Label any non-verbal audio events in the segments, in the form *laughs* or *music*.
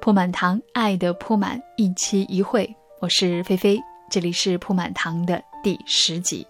铺满堂，爱的铺满，一期一会。我是菲菲，这里是铺满堂的第十集。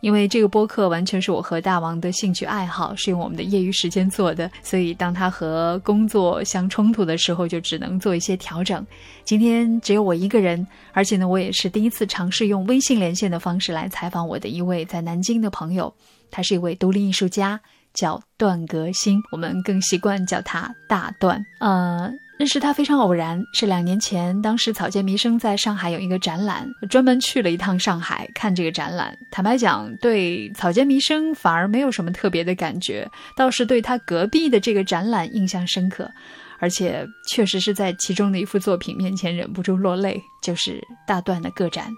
因为这个播客完全是我和大王的兴趣爱好，是用我们的业余时间做的，所以当他和工作相冲突的时候，就只能做一些调整。今天只有我一个人，而且呢，我也是第一次尝试用微信连线的方式来采访我的一位在南京的朋友，他是一位独立艺术家，叫段革新，我们更习惯叫他大段。呃。认识他非常偶然，是两年前，当时草间弥生在上海有一个展览，专门去了一趟上海看这个展览。坦白讲，对草间弥生反而没有什么特别的感觉，倒是对他隔壁的这个展览印象深刻，而且确实是在其中的一幅作品面前忍不住落泪，就是大段的个展。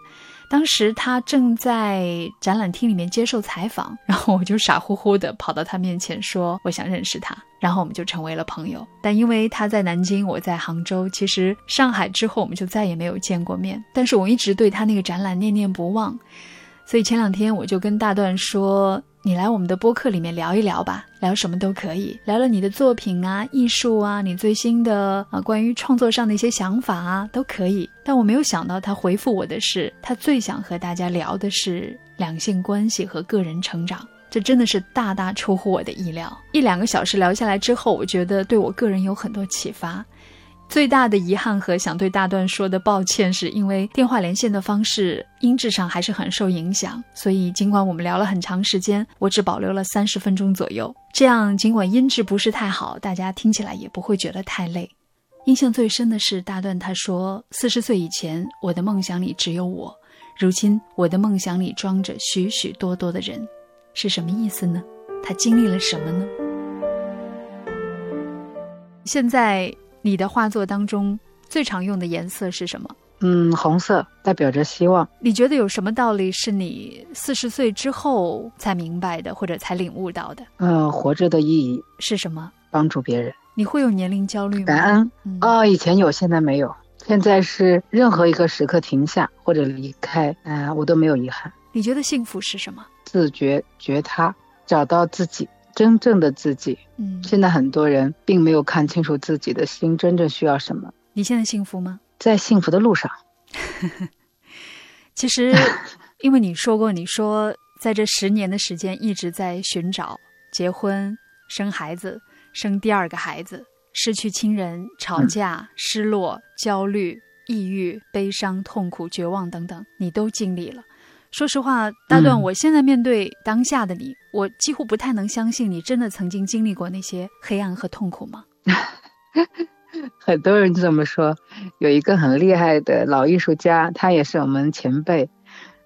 当时他正在展览厅里面接受采访，然后我就傻乎乎的跑到他面前说：“我想认识他。”然后我们就成为了朋友。但因为他在南京，我在杭州，其实上海之后我们就再也没有见过面。但是我一直对他那个展览念念不忘，所以前两天我就跟大段说。你来我们的播客里面聊一聊吧，聊什么都可以，聊聊你的作品啊、艺术啊、你最新的啊关于创作上的一些想法啊，都可以。但我没有想到他回复我的是，他最想和大家聊的是两性关系和个人成长，这真的是大大出乎我的意料。一两个小时聊下来之后，我觉得对我个人有很多启发。最大的遗憾和想对大段说的抱歉，是因为电话连线的方式音质上还是很受影响，所以尽管我们聊了很长时间，我只保留了三十分钟左右。这样尽管音质不是太好，大家听起来也不会觉得太累。印象最深的是大段他说：“四十岁以前，我的梦想里只有我；如今，我的梦想里装着许许多多的人。”是什么意思呢？他经历了什么呢？现在。你的画作当中最常用的颜色是什么？嗯，红色代表着希望。你觉得有什么道理是你四十岁之后才明白的，或者才领悟到的？嗯，活着的意义是什么？帮助别人。你会有年龄焦虑吗？感恩哦，以前有，现在没有。现在是任何一个时刻停下或者离开，嗯，我都没有遗憾。你觉得幸福是什么？自觉觉他，找到自己。真正的自己，嗯，现在很多人并没有看清楚自己的心真正需要什么。你现在幸福吗？在幸福的路上。*laughs* 其实，*laughs* 因为你说过，你说在这十年的时间一直在寻找结婚、生孩子、生第二个孩子、失去亲人、吵架、失落、焦虑、抑郁、悲伤、痛苦、绝望等等，你都经历了。说实话，大段，我现在面对当下的你，我几乎不太能相信你真的曾经经历过那些黑暗和痛苦吗？*laughs* 很多人这么说。有一个很厉害的老艺术家，他也是我们前辈，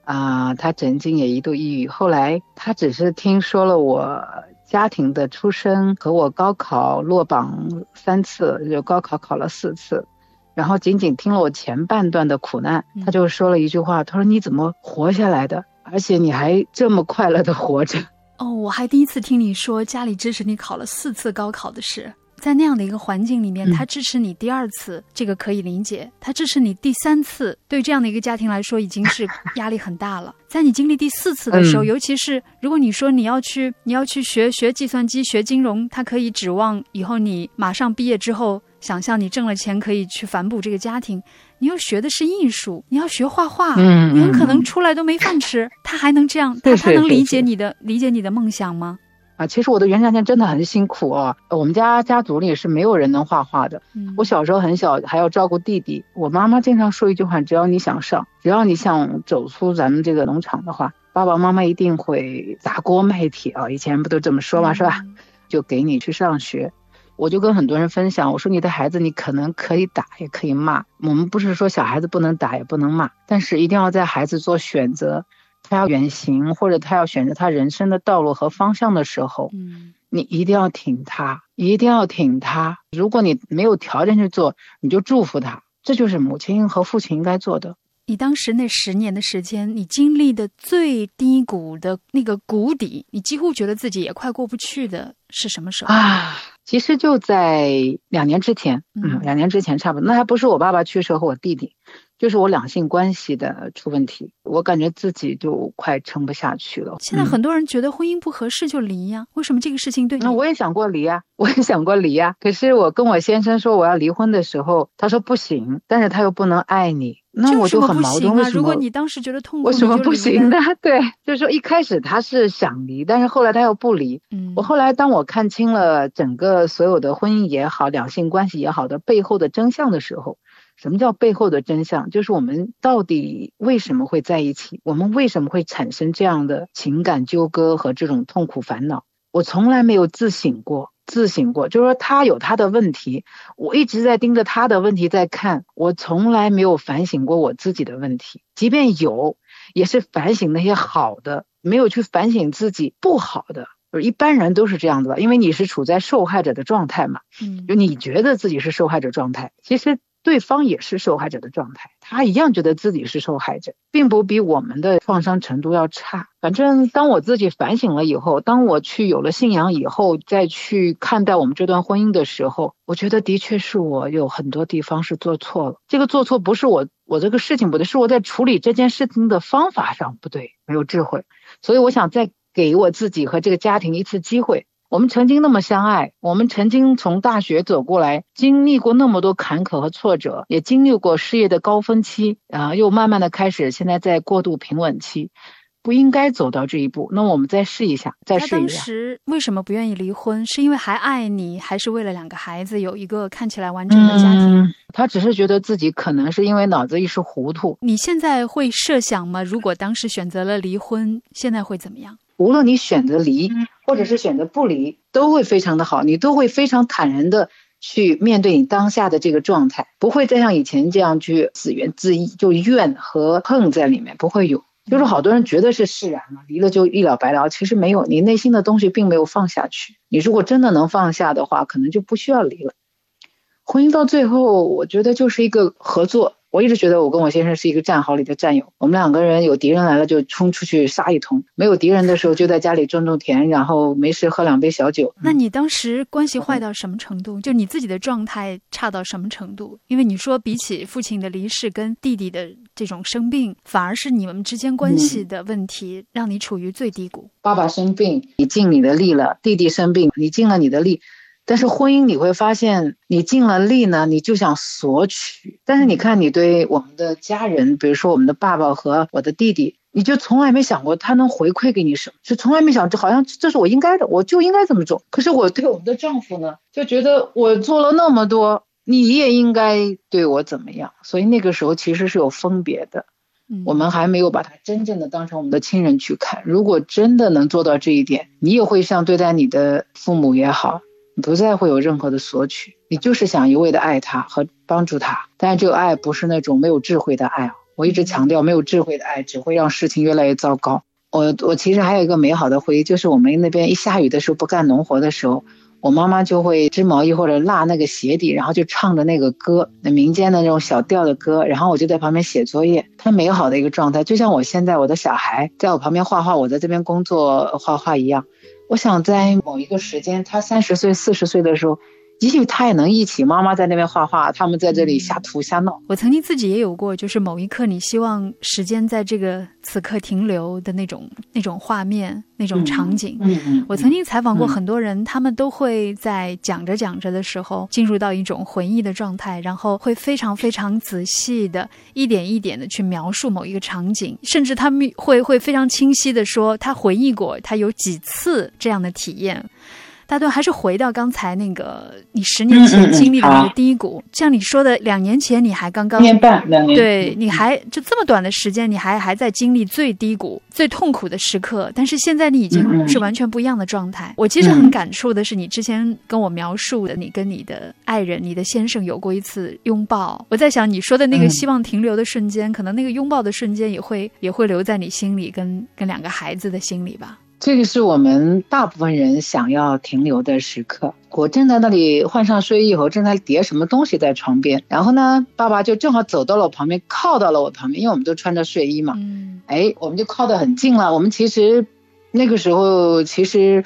啊，他曾经也一度抑郁。后来他只是听说了我家庭的出身和我高考落榜三次，就高考考了四次。然后仅仅听了我前半段的苦难，他就说了一句话：“他说你怎么活下来的？而且你还这么快乐的活着。”哦，我还第一次听你说家里支持你考了四次高考的事。在那样的一个环境里面，他支持你第二次，这个可以理解；他支持你第三次，对这样的一个家庭来说已经是 *laughs* 压力很大了。在你经历第四次的时候，尤其是如果你说你要去，你要去学学计算机、学金融，他可以指望以后你马上毕业之后，想象你挣了钱可以去反哺这个家庭。你又学的是艺术，你要学画画，嗯你很可能出来都没饭吃。*laughs* 他还能这样？他他能理解你的理解你的梦想吗？啊，其实我的原生家庭真的很辛苦啊。我们家家族里是没有人能画画的。我小时候很小，还要照顾弟弟。我妈妈经常说一句话：只要你想上，只要你想走出咱们这个农场的话，爸爸妈妈一定会砸锅卖铁啊。以前不都这么说吗？是吧？就给你去上学。我就跟很多人分享，我说你的孩子，你可能可以打，也可以骂。我们不是说小孩子不能打，也不能骂，但是一定要在孩子做选择。他要远行，或者他要选择他人生的道路和方向的时候，嗯，你一定要挺他，一定要挺他。如果你没有条件去做，你就祝福他，这就是母亲和父亲应该做的。你当时那十年的时间，你经历的最低谷的那个谷底，你几乎觉得自己也快过不去的是什么时候啊？其实就在两年之前，嗯，两年之前差不多，那还不是我爸爸去世和我弟弟。就是我两性关系的出问题，我感觉自己就快撑不下去了。现在很多人觉得婚姻不合适就离呀，为什么这个事情对？那我也想过离啊，我也想过离啊。可是我跟我先生说我要离婚的时候，他说不行，但是他又不能爱你，那我就很矛盾。为什么？如果你当时觉得痛苦，为什么不行呢？*laughs* 对，就是说一开始他是想离，但是后来他又不离。嗯，我后来当我看清了整个所有的婚姻也好，两性关系也好的背后的真相的时候。什么叫背后的真相？就是我们到底为什么会在一起？我们为什么会产生这样的情感纠葛和这种痛苦烦恼？我从来没有自省过，自省过，就是说他有他的问题，我一直在盯着他的问题在看，我从来没有反省过我自己的问题。即便有，也是反省那些好的，没有去反省自己不好的。就是一般人都是这样子吧，因为你是处在受害者的状态嘛，嗯，就你觉得自己是受害者状态，其实。对方也是受害者的状态，他一样觉得自己是受害者，并不比我们的创伤程度要差。反正当我自己反省了以后，当我去有了信仰以后，再去看待我们这段婚姻的时候，我觉得的确是我有很多地方是做错了。这个做错不是我我这个事情不对，是我在处理这件事情的方法上不对，没有智慧。所以我想再给我自己和这个家庭一次机会。我们曾经那么相爱，我们曾经从大学走过来，经历过那么多坎坷和挫折，也经历过事业的高峰期，啊，又慢慢的开始，现在在过渡平稳期，不应该走到这一步。那我们再试一下，再试一下。他当时为什么不愿意离婚？是因为还爱你，还是为了两个孩子有一个看起来完整的家庭？他只是觉得自己可能是因为脑子一时糊涂。你现在会设想吗？如果当时选择了离婚，现在会怎么样？无论你选择离，或者是选择不离，都会非常的好，你都会非常坦然的去面对你当下的这个状态，不会再像以前这样去自怨自艾，就怨和恨在里面，不会有。就是好多人觉得是释然了，离了就一了百了，其实没有，你内心的东西并没有放下去。你如果真的能放下的话，可能就不需要离了。婚姻到最后，我觉得就是一个合作。我一直觉得我跟我先生是一个战壕里的战友，我们两个人有敌人来了就冲出去杀一通，没有敌人的时候就在家里种种田，然后没事喝两杯小酒。那你当时关系坏到什么程度？就你自己的状态差到什么程度？因为你说比起父亲的离世跟弟弟的这种生病，反而是你们之间关系的问题让你处于最低谷。爸爸生病，你尽你的力了；弟弟生病，你尽了你的力。但是婚姻你会发现，你尽了力呢，你就想索取。但是你看，你对我们的家人，比如说我们的爸爸和我的弟弟，你就从来没想过他能回馈给你什么，就从来没想，这好像这是我应该的，我就应该这么做。可是我对我们的丈夫呢，就觉得我做了那么多，你也应该对我怎么样。所以那个时候其实是有分别的，我们还没有把他真正的当成我们的亲人去看。如果真的能做到这一点，你也会像对待你的父母也好。你不再会有任何的索取，你就是想一味的爱他和帮助他。但是这个爱不是那种没有智慧的爱我一直强调，没有智慧的爱只会让事情越来越糟糕。我我其实还有一个美好的回忆，就是我们那边一下雨的时候不干农活的时候，我妈妈就会织毛衣或者拉那个鞋底，然后就唱着那个歌，那民间的那种小调的歌，然后我就在旁边写作业。她美好的一个状态，就像我现在我的小孩在我旁边画画，我在这边工作画画一样。我想在某一个时间，他三十岁、四十岁的时候。也许他也能一起，妈妈在那边画画，他们在这里瞎涂瞎闹。我曾经自己也有过，就是某一刻你希望时间在这个此刻停留的那种那种画面、那种场景。嗯嗯。我曾经采访过很多人，他们都会在讲着讲着的时候进入到一种回忆的状态，然后会非常非常仔细的一点一点的去描述某一个场景，甚至他们会会非常清晰的说他回忆过他有几次这样的体验。大段还是回到刚才那个你十年前经历的那个低谷，像你说的，两年前你还刚刚年半两年，对，你还就这么短的时间，你还还在经历最低谷、最痛苦的时刻，但是现在你已经是完全不一样的状态。我其实很感触的是，你之前跟我描述的，你跟你的爱人、你的先生有过一次拥抱。我在想，你说的那个希望停留的瞬间，可能那个拥抱的瞬间也会也会留在你心里，跟跟两个孩子的心里吧。这个是我们大部分人想要停留的时刻。我正在那里换上睡衣以后，正在叠什么东西在床边，然后呢，爸爸就正好走到了我旁边，靠到了我旁边，因为我们都穿着睡衣嘛。嗯。哎，我们就靠得很近了。我们其实那个时候其实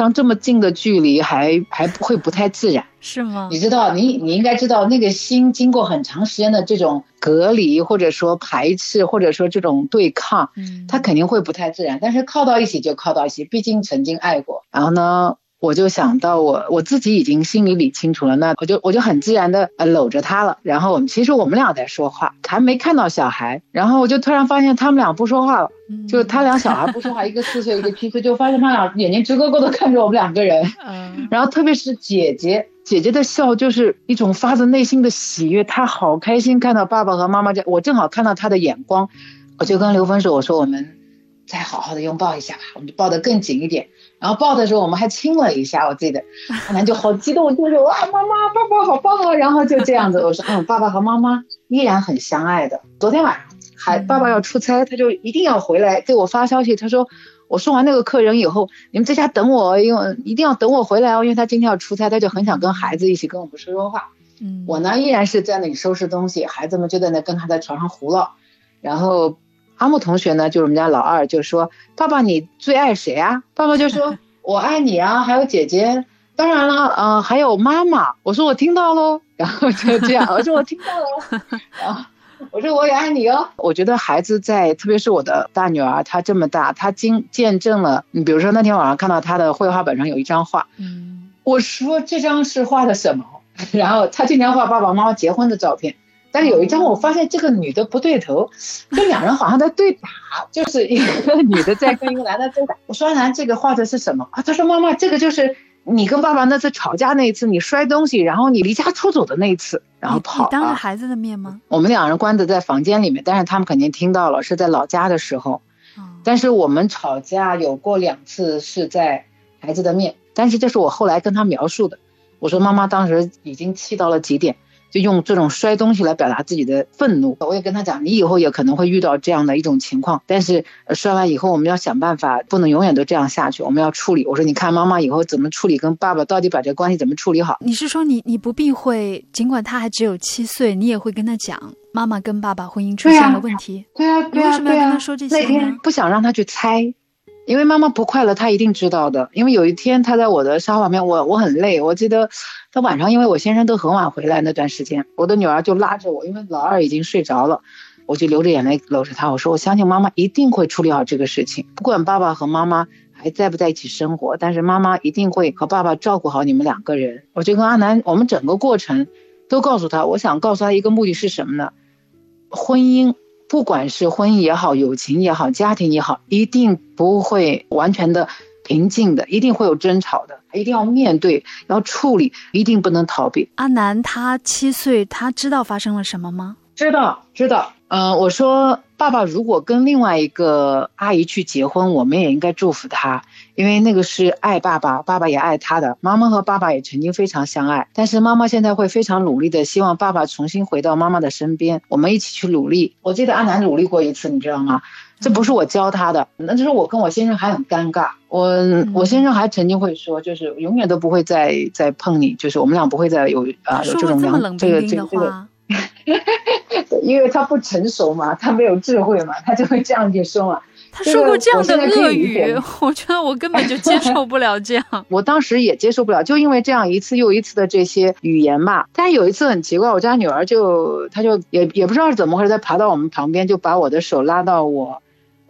像这么近的距离还还不会不太自然，是吗？你知道，你你应该知道，那个心经过很长时间的这种隔离，或者说排斥，或者说这种对抗，嗯，它肯定会不太自然。但是靠到一起就靠到一起，毕竟曾经爱过。然后呢？我就想到我我自己已经心里理清楚了，那我就我就很自然的呃搂着他了。然后我们其实我们俩在说话，还没看到小孩。然后我就突然发现他们俩不说话了，就他俩小孩不说话，*laughs* 一个四岁一个七岁，就发现他俩眼睛直勾勾的看着我们两个人。嗯。然后特别是姐姐，姐姐的笑就是一种发自内心的喜悦，她好开心看到爸爸和妈妈这，我正好看到她的眼光，我就跟刘峰说，我说我们再好好的拥抱一下吧，我们就抱得更紧一点。然后抱的时候，我们还亲了一下，我记得，可能就好激动，就是哇，妈妈，爸爸好棒啊！然后就这样子，我说，嗯，爸爸和妈妈依然很相爱的。昨天晚上还爸爸要出差，他就一定要回来给我发消息，他说我送完那个客人以后，你们在家等我，因为一定要等我回来哦，因为他今天要出差，他就很想跟孩子一起跟我们说说话。嗯，我呢依然是在那里收拾东西，孩子们就在那跟他在床上胡闹，然后。阿木同学呢，就是我们家老二，就说：“爸爸，你最爱谁啊？”爸爸就说：“ *laughs* 我爱你啊，还有姐姐，当然了，嗯，还有妈妈。”我说：“我听到喽。*laughs* ”然后就这样，我说：“我听到了。*laughs* ”然后我说：“我也爱你哦。”我觉得孩子在，特别是我的大女儿，她这么大，她经见证了。你比如说那天晚上看到她的绘画本上有一张画，嗯，我说这张是画的什么？然后她经常画爸爸妈妈结婚的照片。但是有一张我发现这个女的不对头，*laughs* 这两人好像在对打，就是一个女的在跟一个男的对打。我说男，这个画的是什么啊？他说妈妈，这个就是你跟爸爸那次吵架那一次，你摔东西，然后你离家出走的那一次，然后跑。你当着孩子的面吗？我们两人关着在房间里面，但是他们肯定听到了，是在老家的时候。但是我们吵架有过两次是在孩子的面，但是这是我后来跟他描述的。我说妈妈当时已经气到了极点。就用这种摔东西来表达自己的愤怒。我也跟他讲，你以后也可能会遇到这样的一种情况，但是摔完以后，我们要想办法，不能永远都这样下去。我们要处理。我说，你看妈妈以后怎么处理，跟爸爸到底把这关系怎么处理好？你是说，你你不避讳，尽管他还只有七岁，你也会跟他讲妈妈跟爸爸婚姻出现了问题？对啊，对啊，对啊。为什么要跟他说这些？那天不想让他去猜。因为妈妈不快乐，他一定知道的。因为有一天他在我的沙发旁边，我我很累，我记得，他晚上因为我先生都很晚回来那段时间，我的女儿就拉着我，因为老二已经睡着了，我就流着眼泪搂着她，我说我相信妈妈一定会处理好这个事情，不管爸爸和妈妈还在不在一起生活，但是妈妈一定会和爸爸照顾好你们两个人。我就跟阿南，我们整个过程都告诉他，我想告诉他一个目的是什么呢？婚姻。不管是婚姻也好，友情也好，家庭也好，一定不会完全的平静的，一定会有争吵的，一定要面对，要处理，一定不能逃避。阿南他七岁，他知道发生了什么吗？知道，知道。嗯，我说爸爸如果跟另外一个阿姨去结婚，我们也应该祝福他。因为那个是爱爸爸，爸爸也爱他的。妈妈和爸爸也曾经非常相爱，但是妈妈现在会非常努力的，希望爸爸重新回到妈妈的身边。我们一起去努力。我记得阿南努力过一次，你知道吗？这不是我教他的，那就是我跟我先生还很尴尬。我我先生还曾经会说，就是永远都不会再再碰你，就是我们俩不会再有啊有这种两这个这个这个，因为他不成熟嘛，他没有智慧嘛，他就会这样去说嘛。他说过这样的恶语，*laughs* 我觉得我根本就接受不了这样。*laughs* 我当时也接受不了，就因为这样一次又一次的这些语言嘛。但有一次很奇怪，我家女儿就她就也也不知道是怎么回事，她爬到我们旁边，就把我的手拉到我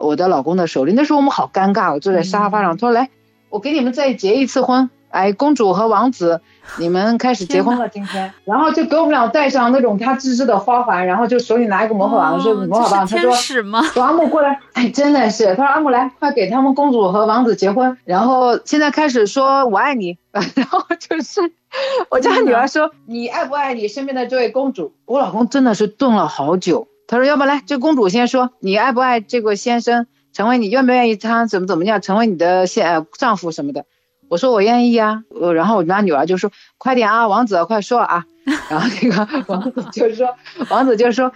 我的老公的手里。那时候我们好尴尬，我坐在沙发上，他说：“来，我给你们再结一次婚。”哎，公主和王子，你们开始结婚了今天，然后就给我们俩戴上那种他自制的花环，然后就手里拿一个魔法棒，说魔法棒，他说说阿木过来，哎，真的是，他说阿木来，快给他们公主和王子结婚，然后现在开始说我爱你，然后就是 *laughs* 我家女儿说你爱不爱你身边的这位公主？我老公真的是顿了好久，他说要不来，这公主先说你爱不爱这个先生，成为你愿不愿意他怎么怎么样成为你的现丈夫什么的。我说我愿意啊，呃，然后我家女儿就说快点啊，王子快说啊，*laughs* 然后那个王子就说，王子就说，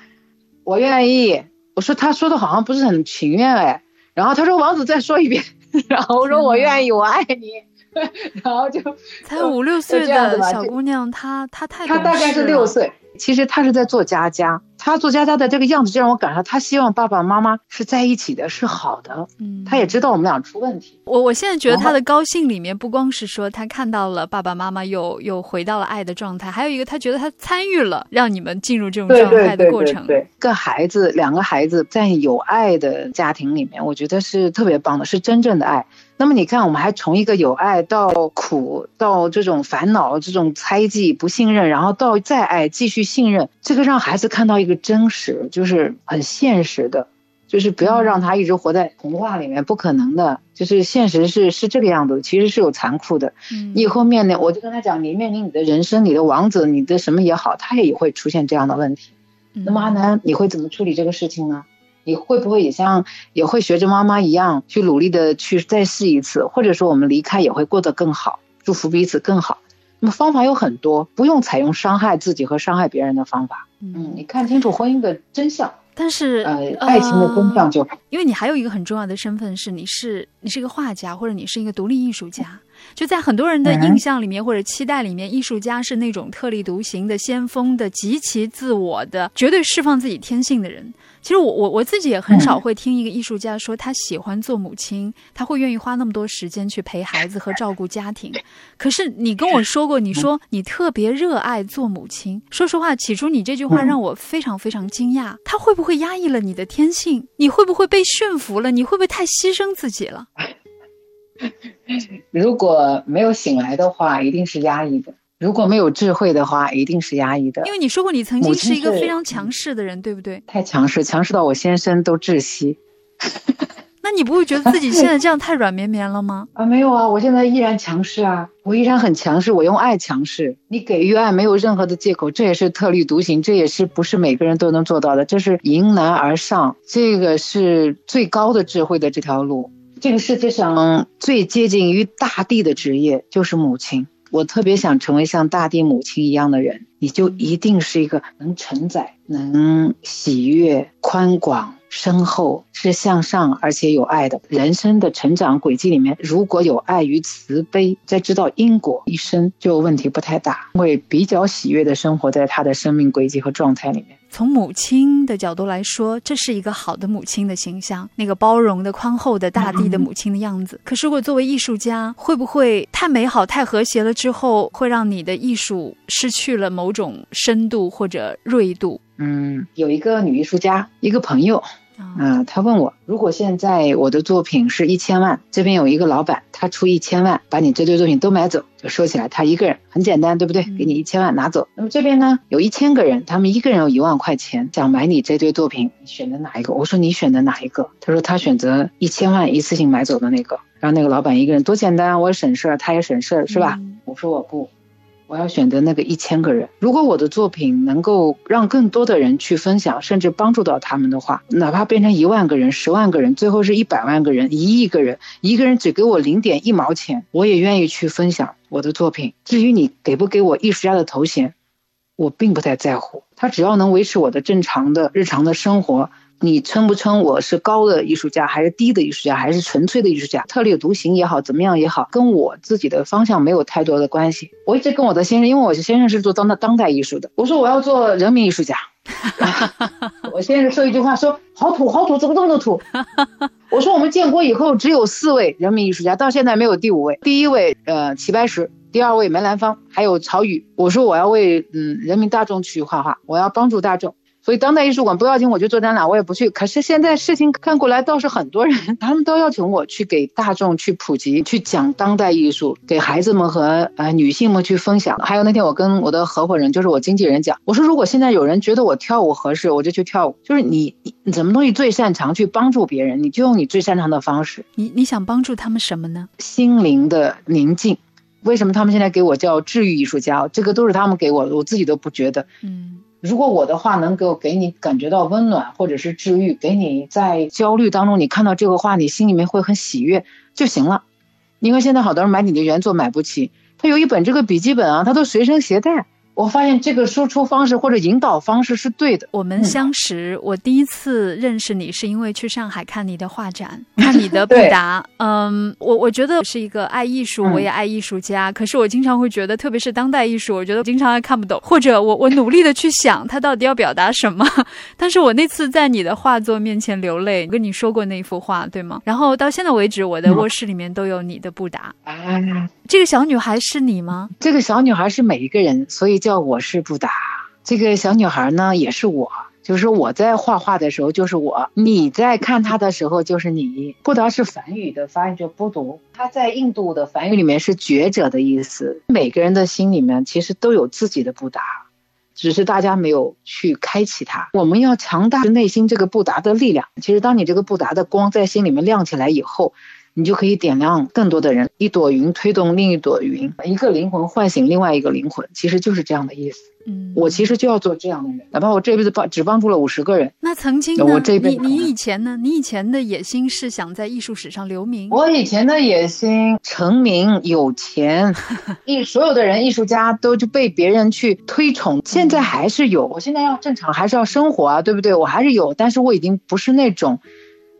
我愿意。我说他说的好像不是很情愿哎，然后他说王子再说一遍，然后我说我愿意，我爱你，*laughs* 然后就才五六岁的小姑娘，她她太她大概是六岁，其实他是在做佳佳。他做佳佳的这个样子，就让我感受到他希望爸爸妈妈是在一起的，是好的。嗯，他也知道我们俩出问题。我我现在觉得他的高兴里面，不光是说他看到了爸爸妈妈又又回到了爱的状态，还有一个他觉得他参与了让你们进入这种状态的过程。对，个孩子，两个孩子在有爱的家庭里面，我觉得是特别棒的，是真正的爱。那么你看，我们还从一个有爱到苦，到这种烦恼、这种猜忌、不信任，然后到再爱、继续信任，这个让孩子看到一个真实，就是很现实的，就是不要让他一直活在童话里面，不可能的，就是现实是是这个样子，其实是有残酷的。你以后面临，我就跟他讲，你面临你的人生，你的王子，你的什么也好，他也会出现这样的问题。那么阿南，你会怎么处理这个事情呢？你会不会也像也会学着妈妈一样去努力的去再试一次，或者说我们离开也会过得更好，祝福彼此更好。那么方法有很多，不用采用伤害自己和伤害别人的方法。嗯，你看清楚婚姻的真相，但是呃，爱情的真相就好。因为你还有一个很重要的身份是你是你是一个画家，或者你是一个独立艺术家。就在很多人的印象里面或者期待里面，艺术家是那种特立独行的先锋的、极其自我的、绝对释放自己天性的人。其实我我我自己也很少会听一个艺术家说他喜欢做母亲，他会愿意花那么多时间去陪孩子和照顾家庭。可是你跟我说过，你说你特别热爱做母亲。说实话，起初你这句话让我非常非常惊讶。他会不会压抑了你的天性？你会不会被驯服了？你会不会太牺牲自己了？*laughs* 如果没有醒来的话，一定是压抑的。如果没有智慧的话，一定是压抑的。因为你说过，你曾经是一个非常强势的人，对不对？太强势，强势到我先生都窒息。*laughs* 那你不会觉得自己现在这样太软绵绵了吗？*laughs* 啊，没有啊，我现在依然强势啊，我依然很强势，我用爱强势。你给予爱没有任何的借口，这也是特立独行，这也是不是每个人都能做到的。这是迎难而上，这个是最高的智慧的这条路。这个世界上最接近于大地的职业就是母亲。我特别想成为像大地母亲一样的人，你就一定是一个能承载、能喜悦、宽广、深厚，是向上而且有爱的。人生的成长轨迹里面，如果有爱与慈悲，再知道因果，一生就问题不太大，会比较喜悦的生活在他的生命轨迹和状态里面。从母亲的角度来说，这是一个好的母亲的形象，那个包容的、宽厚的大地的母亲的样子。可是，如果作为艺术家，会不会太美好、太和谐了之后，会让你的艺术失去了某种深度或者锐度？嗯，有一个女艺术家，一个朋友。啊，他问我，如果现在我的作品是一千万，这边有一个老板，他出一千万把你这堆作品都买走，就说起来他一个人很简单，对不对？给你一千万拿走。那么这边呢，有一千个人，他们一个人有一万块钱，想买你这堆作品，你选择哪一个？我说你选择哪一个？他说他选择一千万一次性买走的那个。然后那个老板一个人多简单，我省事儿，他也省事儿，是吧？我说我不。我要选择那个一千个人。如果我的作品能够让更多的人去分享，甚至帮助到他们的话，哪怕变成一万个人、十万个人，最后是一百万个人、一亿个人，一个人只给我零点一毛钱，我也愿意去分享我的作品。至于你给不给我艺术家的头衔，我并不太在乎。他只要能维持我的正常的日常的生活。你称不称我是高的艺术家，还是低的艺术家，还是纯粹的艺术家？特立独行也好，怎么样也好，跟我自己的方向没有太多的关系。我一直跟我的先生，因为我先生是做当代当代艺术的，我说我要做人民艺术家。*laughs* 我先生说一句话，说好土好土，怎么这么多土？*laughs* 我说我们建国以后只有四位人民艺术家，到现在没有第五位。第一位呃齐白石，第二位梅兰芳，还有曹禺。我说我要为嗯人民大众去画画，我要帮助大众。所以当代艺术馆不要紧，我就做展览，我也不去。可是现在事情看过来，倒是很多人，*laughs* 他们都邀请我去给大众去普及，去讲当代艺术，给孩子们和呃女性们去分享。还有那天我跟我的合伙人，就是我经纪人讲，我说如果现在有人觉得我跳舞合适，我就去跳舞。就是你你什么东西最擅长去帮助别人，你就用你最擅长的方式。你你想帮助他们什么呢？心灵的宁静。为什么他们现在给我叫治愈艺术家？这个都是他们给我的，我自己都不觉得。嗯。如果我的话能够给你感觉到温暖或者是治愈，给你在焦虑当中你看到这个话，你心里面会很喜悦就行了。你看现在好多人买你的原作买不起，他有一本这个笔记本啊，他都随身携带，我发现这个输出方式或者引导方式是对的。我们相识，我第一次认识你是因为去上海看你的画展，*laughs* 看你的布达。嗯，我我觉得是一个爱艺术，我也爱艺术家。可是我经常会觉得，特别是当代艺术，我觉得经常还看不懂，或者我我努力的去想他到底要表达什么。*laughs* 但是我那次在你的画作面前流泪，跟你说过那幅画对吗？然后到现在为止，我的卧室里面都有你的布达。这个小女孩是你吗？这个小女孩是每一个人，所以叫我是布达。这个小女孩呢，也是我，就是我在画画的时候就是我，你在看她的时候就是你。布达是梵语的发音叫布读，它在印度的梵语里面是觉者的意思。每个人的心里面其实都有自己的布达，只是大家没有去开启它。我们要强大内心这个布达的力量。其实当你这个布达的光在心里面亮起来以后。你就可以点亮更多的人，一朵云推动另一朵云，一个灵魂唤醒另外一个灵魂，其实就是这样的意思。嗯，我其实就要做这样的人，哪怕我这辈子帮只帮助了五十个人。那曾经呢？你你以前呢？你以前的野心是想在艺术史上留名？我以前的野心成名有钱，*laughs* 艺所有的人艺术家都就被别人去推崇。现在还是有，我现在要正常，还是要生活啊，对不对？我还是有，但是我已经不是那种。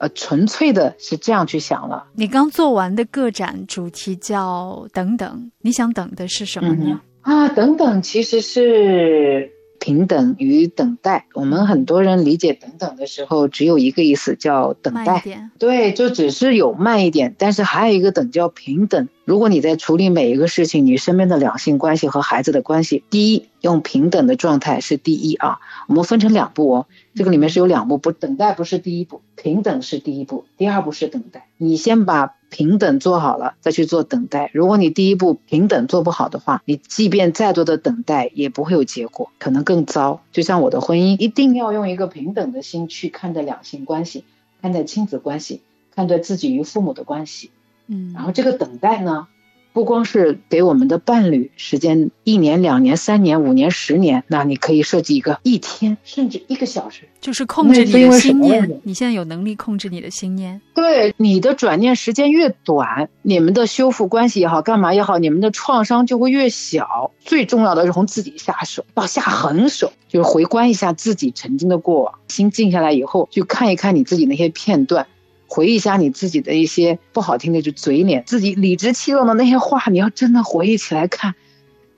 呃，纯粹的是这样去想了。你刚做完的个展主题叫“等等”，你想等的是什么呢？啊，等等其实是平等与等待。我们很多人理解“等等”的时候，只有一个意思，叫等待。对，就只是有慢一点，但是还有一个等叫平等。如果你在处理每一个事情，你身边的两性关系和孩子的关系，第一用平等的状态是第一啊。我们分成两步哦。这个里面是有两步，不等待不是第一步，平等是第一步，第二步是等待。你先把平等做好了，再去做等待。如果你第一步平等做不好的话，你即便再多的等待也不会有结果，可能更糟。就像我的婚姻，一定要用一个平等的心去看待两性关系，看待亲子关系，看待自己与父母的关系。嗯，然后这个等待呢？不光是给我们的伴侣时间，一年、两年、三年、五年、十年，那你可以设计一个一天，甚至一个小时，就是控制你的心念。你现在有能力控制你的心念？对，你的转念时间越短，你们的修复关系也好，干嘛也好，你们的创伤就会越小。最重要的是从自己下手，要下狠手，就是回观一下自己曾经的过往，心静下来以后，去看一看你自己那些片段。回忆一下你自己的一些不好听的就嘴脸，自己理直气壮的那些话，你要真的回忆起来看，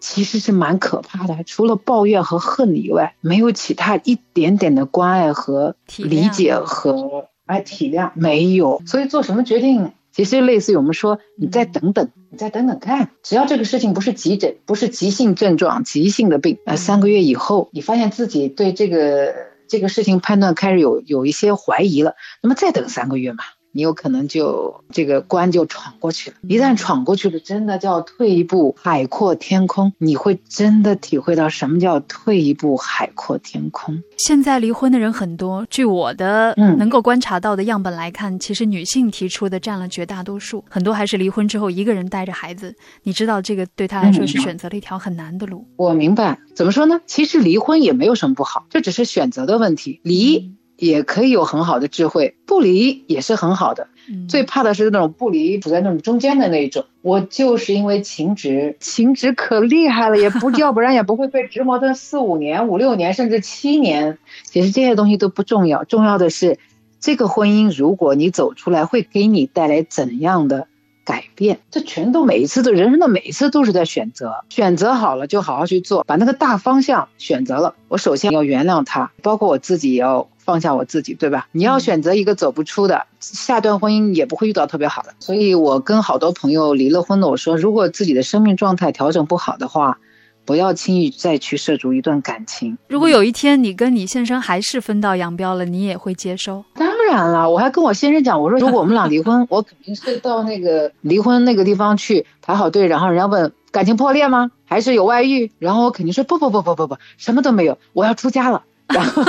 其实是蛮可怕的。除了抱怨和恨以外，没有其他一点点的关爱和理解和哎体谅没有。所以做什么决定，其实类似于我们说，你再等等，你再等等看，只要这个事情不是急诊，不是急性症状、急性的病，呃，三个月以后，你发现自己对这个。这个事情判断开始有有一些怀疑了，那么再等三个月嘛，你有可能就这个关就闯过去了。一旦闯过去了，真的叫退一步海阔天空，你会真的体会到什么叫退一步海阔天空。现在离婚的人很多，据我的能够观察到的样本来看，其实女性提出的占了绝大多数，很多还是离婚之后一个人带着孩子。你知道这个对她来说是选择了一条很难的路。我明白，怎么说呢？其实离婚也没有什么不好，这只是选择的问题。离也可以有很好的智慧，不离也是很好的。最怕的是那种不离，处在那种中间的那一种。我就是因为情执，情执可厉害了，也不要不然也不会被折磨的四五年、五六年，甚至七年。其实这些东西都不重要，重要的是这个婚姻，如果你走出来，会给你带来怎样的改变？这全都每一次的人生的每一次都是在选择，选择好了就好好去做，把那个大方向选择了。我首先要原谅他，包括我自己也要。放下我自己，对吧？你要选择一个走不出的，下段婚姻也不会遇到特别好的。所以我跟好多朋友离了婚的，我说，如果自己的生命状态调整不好的话，不要轻易再去涉足一段感情。如果有一天你跟你先生还是分道扬镳了，你也会接受？当然了，我还跟我先生讲，我说 *laughs* 如果我们俩离婚，我肯定是到那个离婚那个地方去排好队，然后人家问感情破裂吗？还是有外遇？然后我肯定说不不不不不不，什么都没有，我要出家了。然后，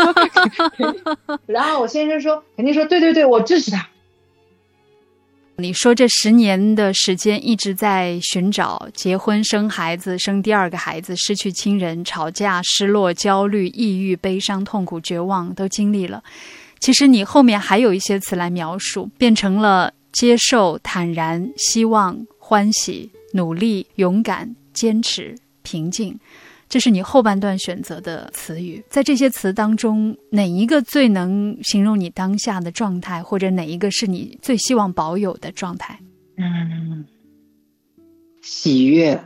然后我先生说，肯定说，对对对，我支持他。你说这十年的时间一直在寻找结婚、生孩子、生第二个孩子、失去亲人、吵架、失落、焦虑、抑郁、悲伤、痛苦、绝望，都经历了。其实你后面还有一些词来描述，变成了接受、坦然、希望、欢喜、努力、勇敢、坚持、平静。这是你后半段选择的词语。在这些词当中，哪一个最能形容你当下的状态，或者哪一个是你最希望保有的状态？嗯，喜悦，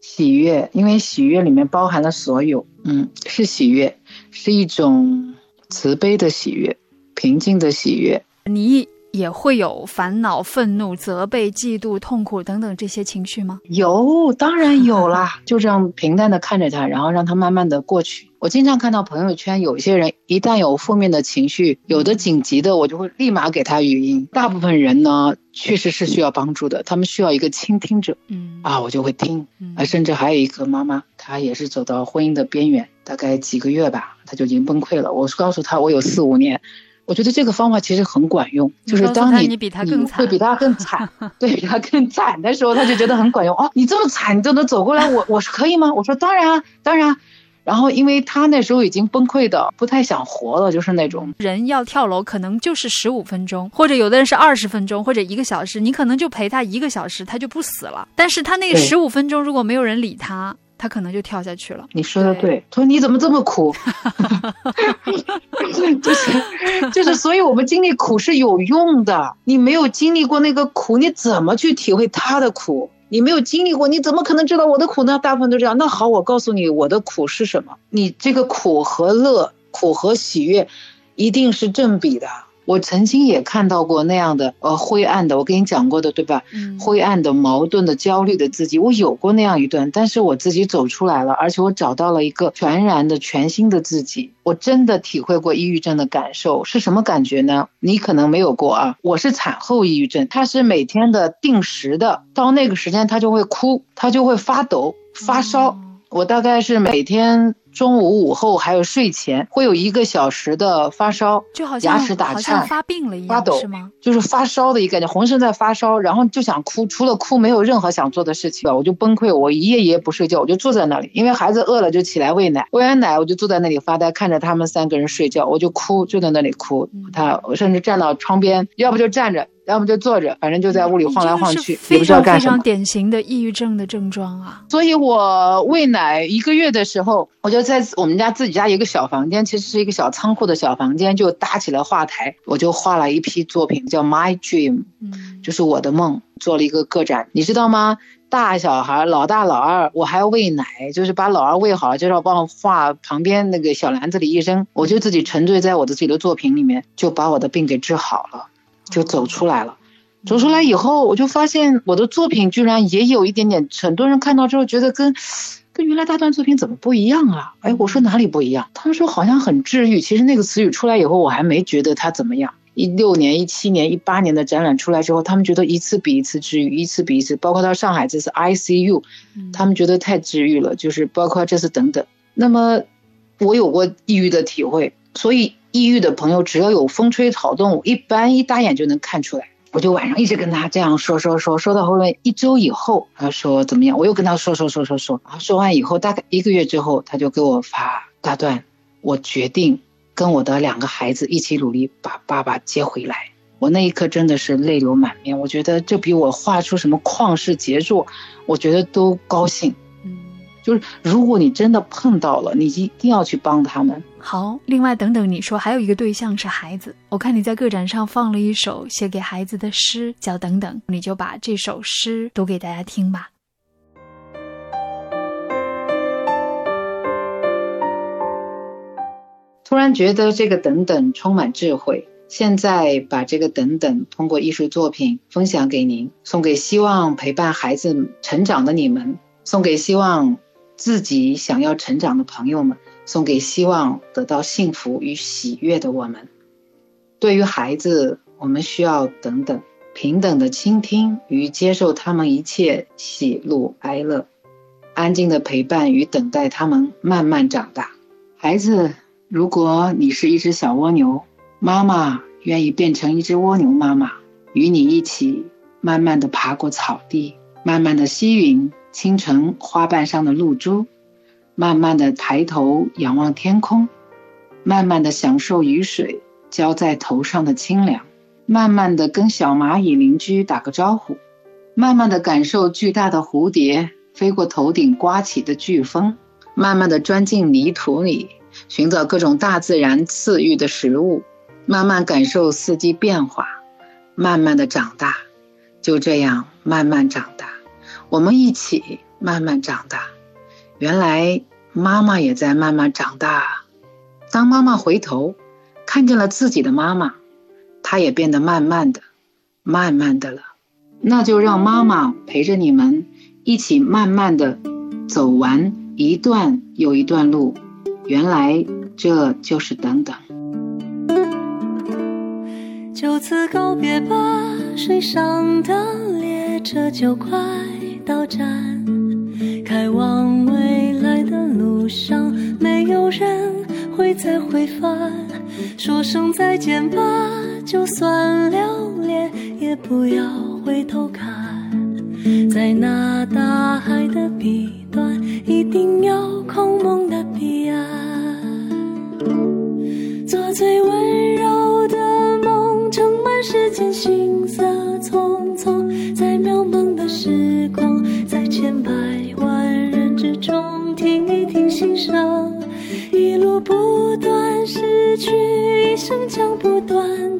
喜悦，因为喜悦里面包含了所有。嗯，是喜悦，是一种慈悲的喜悦，平静的喜悦。你。也会有烦恼、愤怒、责备、嫉妒、痛苦等等这些情绪吗？有，当然有啦。*laughs* 就这样平淡的看着他，然后让他慢慢的过去。我经常看到朋友圈，有一些人一旦有负面的情绪，有的紧急的，我就会立马给他语音。大部分人呢，确实是需要帮助的，他们需要一个倾听者。嗯啊，我就会听。啊，甚至还有一个妈妈，她也是走到婚姻的边缘，大概几个月吧，她就已经崩溃了。我告诉她，我有四五年。我觉得这个方法其实很管用，就是当你你比他更惨，会比他更惨，*laughs* 对比他更惨的时候，他就觉得很管用。哦，你这么惨，你都能走过来，我我是可以吗？我说当然啊，当然。然后，因为他那时候已经崩溃的不太想活了，就是那种人要跳楼，可能就是十五分钟，或者有的人是二十分钟，或者一个小时，你可能就陪他一个小时，他就不死了。但是他那个十五分钟，如果没有人理他。他可能就跳下去了。你说的对，他说你怎么这么苦？*laughs* 就 *laughs* 是就是，所以我们经历苦是有用的。你没有经历过那个苦，你怎么去体会他的苦？你没有经历过，你怎么可能知道我的苦呢？大部分都这样。那好，我告诉你，我的苦是什么？你这个苦和乐，苦和喜悦，一定是正比的。我曾经也看到过那样的呃灰暗的，我跟你讲过的对吧？嗯，灰暗的、矛盾的、焦虑的自己，我有过那样一段，但是我自己走出来了，而且我找到了一个全然的、全新的自己。我真的体会过抑郁症的感受是什么感觉呢？你可能没有过啊，我是产后抑郁症，它是每天的定时的，到那个时间他就会哭，他就会发抖、发烧。我大概是每天。中午、午后还有睡前会有一个小时的发烧，就好像牙齿打颤、发病了一样，发抖是吗？就是发烧的一个感觉，浑身在发烧，然后就想哭，除了哭没有任何想做的事情，我就崩溃，我一夜一夜不睡觉，我就坐在那里，因为孩子饿了就起来喂奶，喂完奶我就坐在那里发呆，看着他们三个人睡觉，我就哭，就在那里哭。他我甚至站到窗边，要不就站着。要么就坐着，反正就在屋里晃来晃去，也不知道干什么。非常典型的抑郁症的症状啊！所以我喂奶一个月的时候，我就在我们家自己家一个小房间，其实是一个小仓库的小房间，就搭起了画台，我就画了一批作品，叫 My Dream，嗯，就是我的梦，做了一个个展，你知道吗？大小孩，老大老二，我还要喂奶，就是把老二喂好了，就要帮我画旁边那个小篮子里一扔，我就自己沉醉在我的自己的作品里面，就把我的病给治好了。就走出来了，走出来以后，我就发现我的作品居然也有一点点，很多人看到之后觉得跟，跟原来大段作品怎么不一样啊？哎，我说哪里不一样？他们说好像很治愈。其实那个词语出来以后，我还没觉得它怎么样。一六年、一七年、一八年的展览出来之后，他们觉得一次比一次治愈，一次比一次。包括到上海这次 ICU，他们觉得太治愈了。就是包括这次等等。那么，我有过抑郁的体会，所以。抑郁的朋友，只要有风吹草动，一般一打眼就能看出来。我就晚上一直跟他这样说说说，说到后面一周以后，他说怎么样？我又跟他说说说说说，然后说完以后，大概一个月之后，他就给我发大段，我决定跟我的两个孩子一起努力把爸爸接回来。我那一刻真的是泪流满面，我觉得这比我画出什么旷世杰作，我觉得都高兴。嗯就是如果你真的碰到了，你一定要去帮他们。好，另外等等，你说还有一个对象是孩子，我看你在个展上放了一首写给孩子的诗，叫《等等》，你就把这首诗读给大家听吧。突然觉得这个等等充满智慧，现在把这个等等通过艺术作品分享给您，送给希望陪伴孩子成长的你们，送给希望。自己想要成长的朋友们，送给希望得到幸福与喜悦的我们。对于孩子，我们需要等等，平等的倾听与接受他们一切喜怒哀乐，安静的陪伴与等待他们慢慢长大。孩子，如果你是一只小蜗牛，妈妈愿意变成一只蜗牛妈妈，与你一起慢慢的爬过草地，慢慢的吸吮。清晨花瓣上的露珠，慢慢的抬头仰望天空，慢慢的享受雨水浇在头上的清凉，慢慢的跟小蚂蚁邻居打个招呼，慢慢的感受巨大的蝴蝶飞过头顶刮起的飓风，慢慢的钻进泥土里，寻找各种大自然赐予的食物，慢慢感受四季变化，慢慢的长大，就这样慢慢长大，我们一起慢慢长大。原来妈妈也在慢慢长大。当妈妈回头，看见了自己的妈妈，她也变得慢慢的、慢慢的了。那就让妈妈陪着你们，一起慢慢的走完一段又一段路。原来这就是等等。就此告别吧，水上的列车就快到站，开往未来的路上，没有人会再回返。说声再见吧，就算留恋，也不要回头看，在那大海的彼端，一定有空梦的彼岸。做最温柔的梦，盛满世间行色匆匆，在渺茫的时光，在千百万人之中，听一听心声，一路不断失去，一生将不断